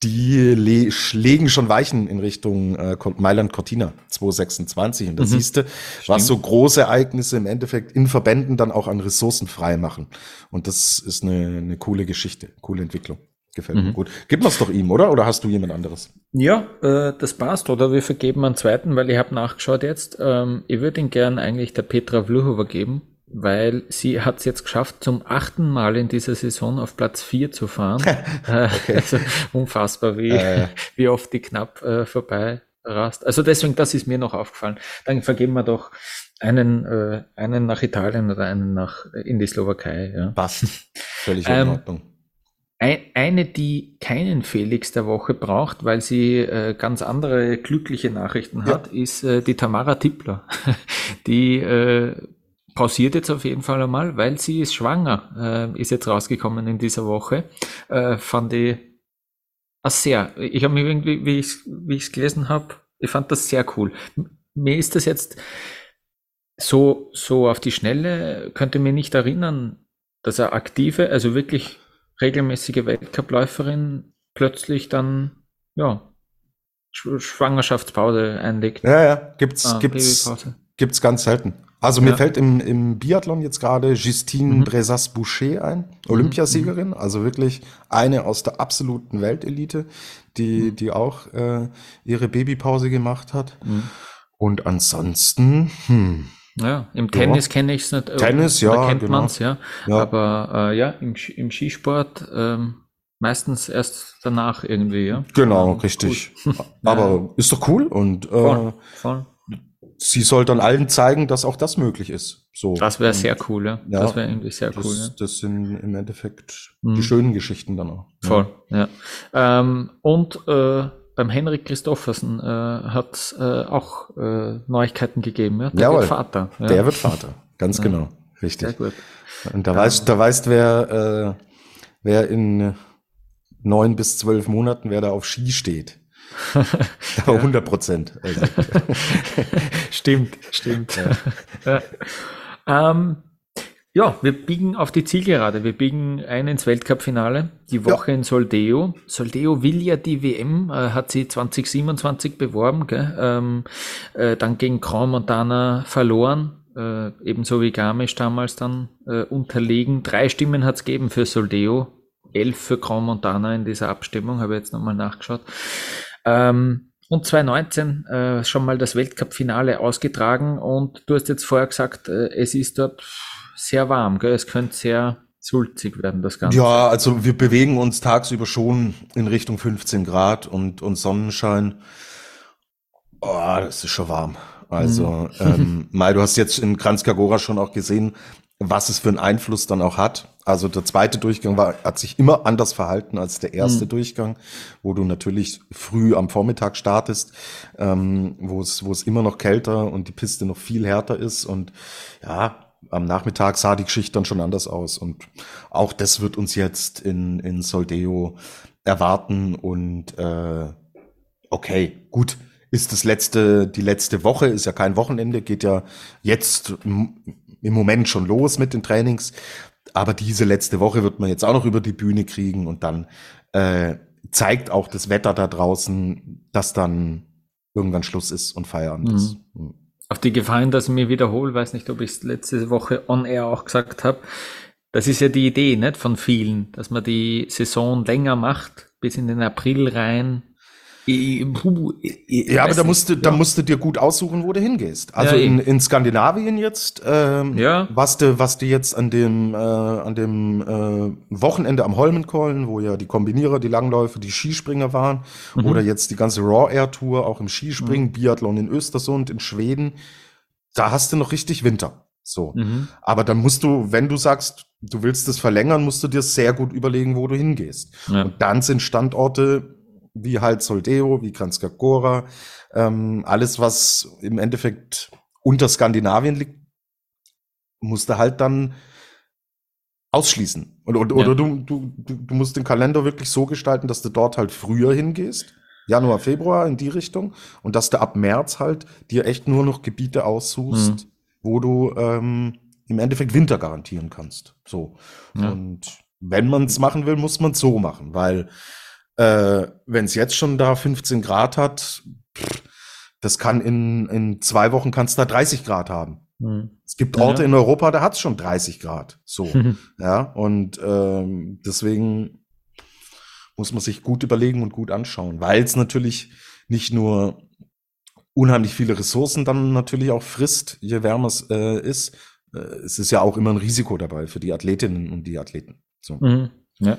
die le legen schon Weichen in Richtung äh, Mailand Cortina 226 und da mhm. siehst du, was so große Ereignisse im Endeffekt in Verbänden dann auch an Ressourcen frei machen. Und das ist eine, eine coole Geschichte, coole Entwicklung. Gefällt mhm. mir gut. Gib mir's doch ihm, oder? Oder hast du jemand anderes? Ja, äh, das passt. Oder wir vergeben einen zweiten, weil ich habe nachgeschaut jetzt. Ähm, ich würde ihn gern eigentlich der Petra Vluhova geben, weil sie hat es jetzt geschafft, zum achten Mal in dieser Saison auf Platz 4 zu fahren. Äh, also unfassbar, wie, äh. wie oft die knapp äh, vorbei rast. Also deswegen, das ist mir noch aufgefallen. Dann vergeben wir doch einen, äh, einen nach Italien oder einen nach äh, in die Slowakei. Ja. Passt. Völlig in ähm, Ordnung. Eine, die keinen Felix der Woche braucht, weil sie äh, ganz andere glückliche Nachrichten hat, ja. ist äh, die Tamara Tippler. die äh, pausiert jetzt auf jeden Fall einmal, weil sie ist schwanger, äh, ist jetzt rausgekommen in dieser Woche. Äh, fand ich ah, sehr. Ich habe mich irgendwie, wie ich wie ich es gelesen habe, ich fand das sehr cool. Mir ist das jetzt so so auf die Schnelle könnte mir nicht erinnern, dass er aktive, also wirklich regelmäßige Weltcupläuferin plötzlich dann, ja, Schwangerschaftspause einlegt. Ja, ja, gibt's, ah, gibt's, gibt's ganz selten. Also mir ja. fällt im, im Biathlon jetzt gerade Justine mhm. Brezas-Boucher ein. Olympiasiegerin, mhm. also wirklich eine aus der absoluten Weltelite, die, mhm. die auch äh, ihre Babypause gemacht hat. Mhm. Und ansonsten, hm, ja, im Tennis ja. kenne ich es nicht. Äh, Tennis, ja. Da kennt genau. man's, ja. ja. Aber äh, ja, im, im Skisport ähm, meistens erst danach irgendwie, ja. Genau, richtig. Cool. Aber ist doch cool und äh, voll, voll. Sie soll dann allen zeigen, dass auch das möglich ist. So. Das wäre sehr cool, ja. ja. Das wäre irgendwie sehr das, cool. Ja. Das sind im Endeffekt mhm. die schönen Geschichten dann auch. Voll, ja. Ähm, und äh, beim Henrik Christoffersen äh, hat äh, auch äh, Neuigkeiten gegeben. Ja? Der Jawohl, wird Vater. Ja. Der wird Vater, ganz ja. genau. Richtig. Sehr gut. Und da weißt, da weißt wer, äh, wer in neun bis zwölf Monaten, wer da auf Ski steht. Aber 100 Prozent. Also. stimmt, stimmt. Ja. ähm, Ja, wir biegen auf die Zielgerade. Wir biegen ein ins Weltcup-Finale. Die Woche ja. in Soldeo. Soldeo will ja die WM, äh, hat sie 2027 beworben, gell? Ähm, äh, dann gegen Grand Montana verloren. Äh, ebenso wie Garmisch damals dann äh, unterlegen. Drei Stimmen hat es gegeben für Soldeo. Elf für Grand Montana in dieser Abstimmung, habe ich jetzt nochmal nachgeschaut. Ähm, und 2019 äh, schon mal das Weltcup-Finale ausgetragen und du hast jetzt vorher gesagt, äh, es ist dort sehr warm, gell? es könnte sehr sulzig werden, das Ganze. Ja, also wir bewegen uns tagsüber schon in Richtung 15 Grad und, und Sonnenschein. Oh, das ist schon warm. Also, mhm. ähm, Mai, du hast jetzt in Kranzkagora schon auch gesehen, was es für einen Einfluss dann auch hat. Also der zweite Durchgang war, hat sich immer anders verhalten als der erste mhm. Durchgang, wo du natürlich früh am Vormittag startest, ähm, wo es wo es immer noch kälter und die Piste noch viel härter ist und ja, am Nachmittag sah die Geschichte dann schon anders aus. Und auch das wird uns jetzt in, in Soldeo erwarten. Und äh, okay, gut, ist das letzte, die letzte Woche, ist ja kein Wochenende, geht ja jetzt im Moment schon los mit den Trainings. Aber diese letzte Woche wird man jetzt auch noch über die Bühne kriegen und dann äh, zeigt auch das Wetter da draußen, dass dann irgendwann Schluss ist und Feierabend mhm. ist. Auf die Gefallen, dass ich mir wiederhole, weiß nicht, ob ich es letzte Woche on air auch gesagt habe. Das ist ja die Idee, nicht von vielen, dass man die Saison länger macht, bis in den April rein, ja, aber da musst, du, ja. da musst du dir gut aussuchen, wo du hingehst. Also ja, in, in Skandinavien jetzt, ähm, ja. was du, was du jetzt an dem, äh, an dem äh, Wochenende am Holmenkollen, wo ja die Kombinierer, die Langläufe, die Skispringer waren, mhm. oder jetzt die ganze Raw Air Tour, auch im Skispringen, mhm. Biathlon in Östersund, in Schweden, da hast du noch richtig Winter. So. Mhm. Aber dann musst du, wenn du sagst, du willst das verlängern, musst du dir sehr gut überlegen, wo du hingehst. Und dann sind Standorte wie halt Soldeo, wie Kranjska ähm, alles, was im Endeffekt unter Skandinavien liegt, musste halt dann ausschließen. Oder, oder, ja. oder du, du, du musst den Kalender wirklich so gestalten, dass du dort halt früher hingehst. Januar, Februar in die Richtung. Und dass du ab März halt dir echt nur noch Gebiete aussuchst, mhm. wo du ähm, im Endeffekt Winter garantieren kannst. So. Ja. Und wenn man es machen will, muss man es so machen, weil äh, Wenn es jetzt schon da 15 Grad hat, pff, das kann in, in zwei Wochen kannst da 30 Grad haben. Mhm. Es gibt Orte ja. in Europa, da hat es schon 30 Grad. So. ja, und ähm, deswegen muss man sich gut überlegen und gut anschauen, weil es natürlich nicht nur unheimlich viele Ressourcen dann natürlich auch frisst, je wärmer es äh, ist. Äh, es ist ja auch immer ein Risiko dabei für die Athletinnen und die Athleten. So. Mhm. Ja.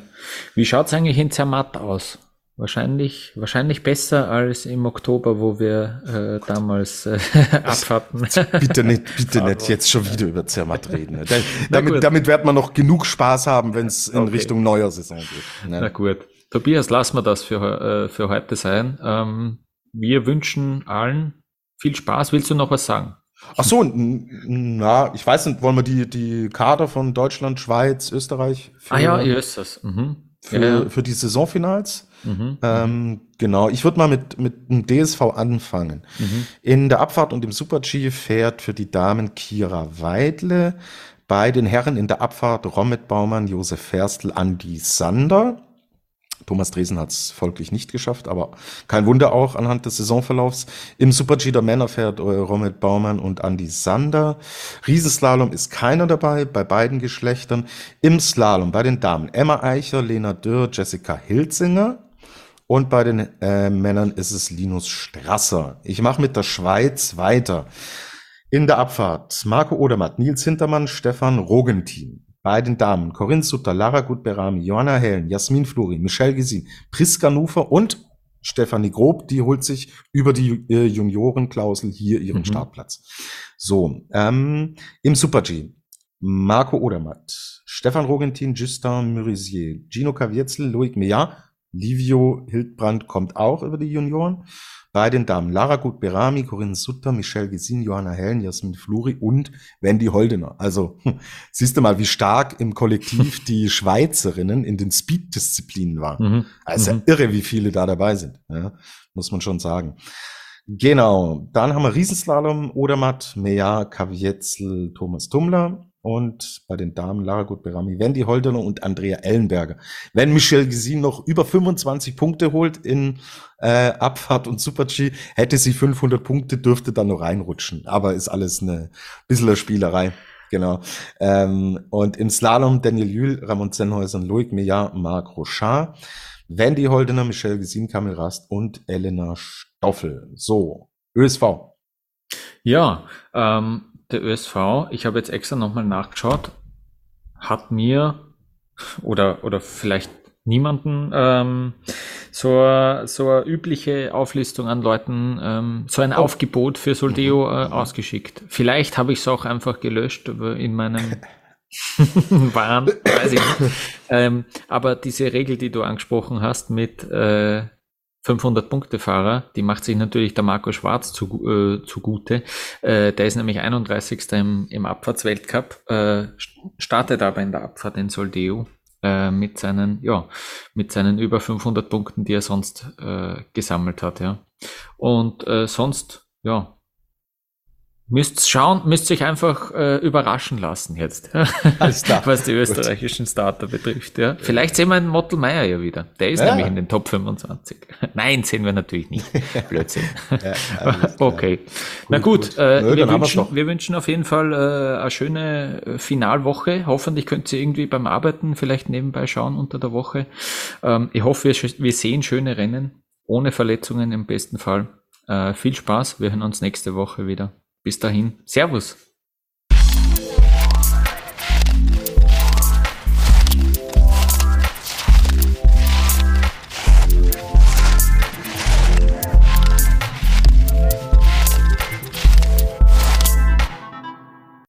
Wie schaut's eigentlich in Zermatt aus? Wahrscheinlich, wahrscheinlich besser als im Oktober, wo wir äh, damals äh, abfahrten. Bitte nicht, bitte nicht jetzt schon wieder über Zermatt reden. damit, damit wird man noch genug Spaß haben, wenn es in okay. Richtung neuer Saison geht. Ne? Na gut. Tobias, lassen wir das für, äh, für heute sein. Ähm, wir wünschen allen viel Spaß. Willst du noch was sagen? Ach so, na, ich weiß nicht, wollen wir die, die Kader von Deutschland, Schweiz, Österreich? Für, ah ja, hier ist das. Mhm. Für, ja. für die Saisonfinals? Mhm. Ähm, genau, ich würde mal mit, mit dem DSV anfangen. Mhm. In der Abfahrt und im Super-G fährt für die Damen Kira Weidle, bei den Herren in der Abfahrt Rommet Baumann, Josef Ferstl, Andi Sander. Thomas Dresen hat es folglich nicht geschafft, aber kein Wunder auch anhand des Saisonverlaufs. Im Super-G der Männer fährt Romet Baumann und Andy Sander. Riesenslalom ist keiner dabei, bei beiden Geschlechtern. Im Slalom bei den Damen Emma Eicher, Lena Dürr, Jessica Hilzinger. Und bei den äh, Männern ist es Linus Strasser. Ich mache mit der Schweiz weiter. In der Abfahrt Marco Odermatt, Nils Hintermann, Stefan Rogentin. Bei den Damen Corinne Sutter, Lara Gutberami, Johanna Hellen, Jasmin Fluri, Michelle Gesin, Priska Nufer und Stefanie Grob, die holt sich über die äh, Juniorenklausel hier ihren mhm. Startplatz. So, ähm, im Super-G. Marco Odermatt, Stefan Rogentin, Justin Murisier, Gino Caviezel, Loic Meillard, Livio Hildbrand kommt auch über die Junioren. Bei den Damen Lara Gut-Berami, Corinne Sutter, Michelle Gesin, Johanna Hellen, Jasmin Fluri und Wendy Holdener. Also siehst du mal, wie stark im Kollektiv die Schweizerinnen in den Speed-Disziplinen waren. Mhm. Also mhm. irre, wie viele da dabei sind, ja, muss man schon sagen. Genau, dann haben wir Riesenslalom, Odermatt, Meja, Kavietzel, Thomas Tummler. Und bei den Damen Lara Gutberami, Wendy Holdener und Andrea Ellenberger. Wenn Michelle Gesin noch über 25 Punkte holt in äh, Abfahrt und Super-G, hätte sie 500 Punkte, dürfte dann noch reinrutschen. Aber ist alles eine bisschen Spielerei. Genau. Ähm, und im Slalom Daniel Jühl, Ramon Zenhäuser, Loic Meillard, Marc Rochard, Wendy Holdener, Michelle Gesin, Kamil Rast und Elena Stoffel. So, ÖSV. Ja, ähm, der ÖSV, ich habe jetzt extra nochmal nachgeschaut, hat mir oder, oder vielleicht niemanden ähm, so, so eine übliche Auflistung an Leuten, ähm, so ein oh. Aufgebot für Soldeo äh, ausgeschickt. Vielleicht habe ich es auch einfach gelöscht in meinem Wahn, weiß ich nicht. Ähm, aber diese Regel, die du angesprochen hast mit äh, 500-Punkte-Fahrer, die macht sich natürlich der Marco Schwarz zu, äh, zugute. Äh, der ist nämlich 31. im, im Abfahrtsweltcup, äh, startet aber in der Abfahrt in Soldeo äh, mit seinen, ja, mit seinen über 500 Punkten, die er sonst äh, gesammelt hat, ja. Und äh, sonst, ja, Müsst schauen, müsst euch einfach äh, überraschen lassen jetzt, was die österreichischen Starter betrifft. Ja. Vielleicht sehen wir einen Mottel Meier ja wieder. Der ist ja. nämlich in den Top 25. Nein, sehen wir natürlich nicht. Blödsinn. ja, okay. Gut, Na gut, gut. Äh, Nö, wir, wünschen, wir wünschen auf jeden Fall äh, eine schöne äh, Finalwoche. Hoffentlich könnt ihr irgendwie beim Arbeiten vielleicht nebenbei schauen unter der Woche. Ähm, ich hoffe, wir, wir sehen schöne Rennen, ohne Verletzungen im besten Fall. Äh, viel Spaß. Wir hören uns nächste Woche wieder. Bis dahin, Servus.